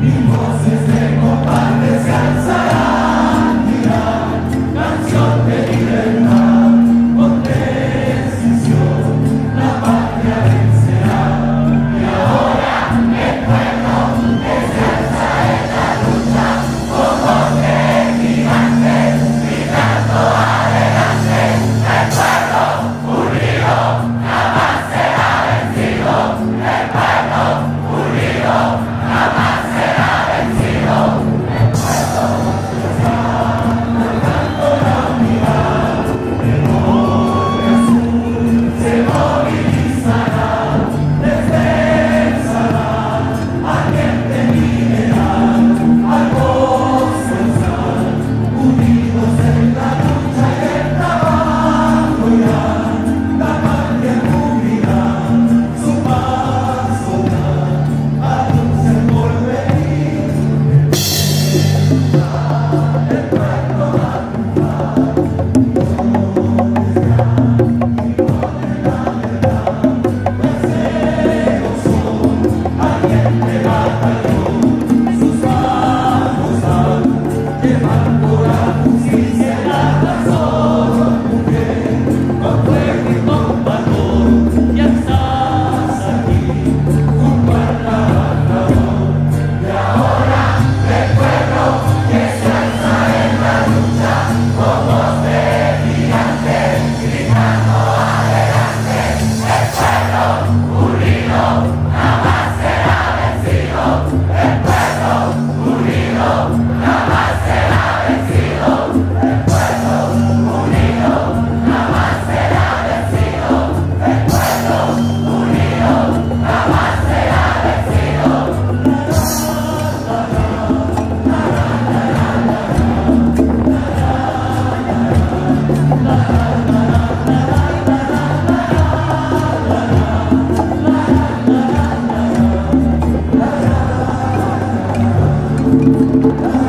mi voz es de copa descansará. Oh.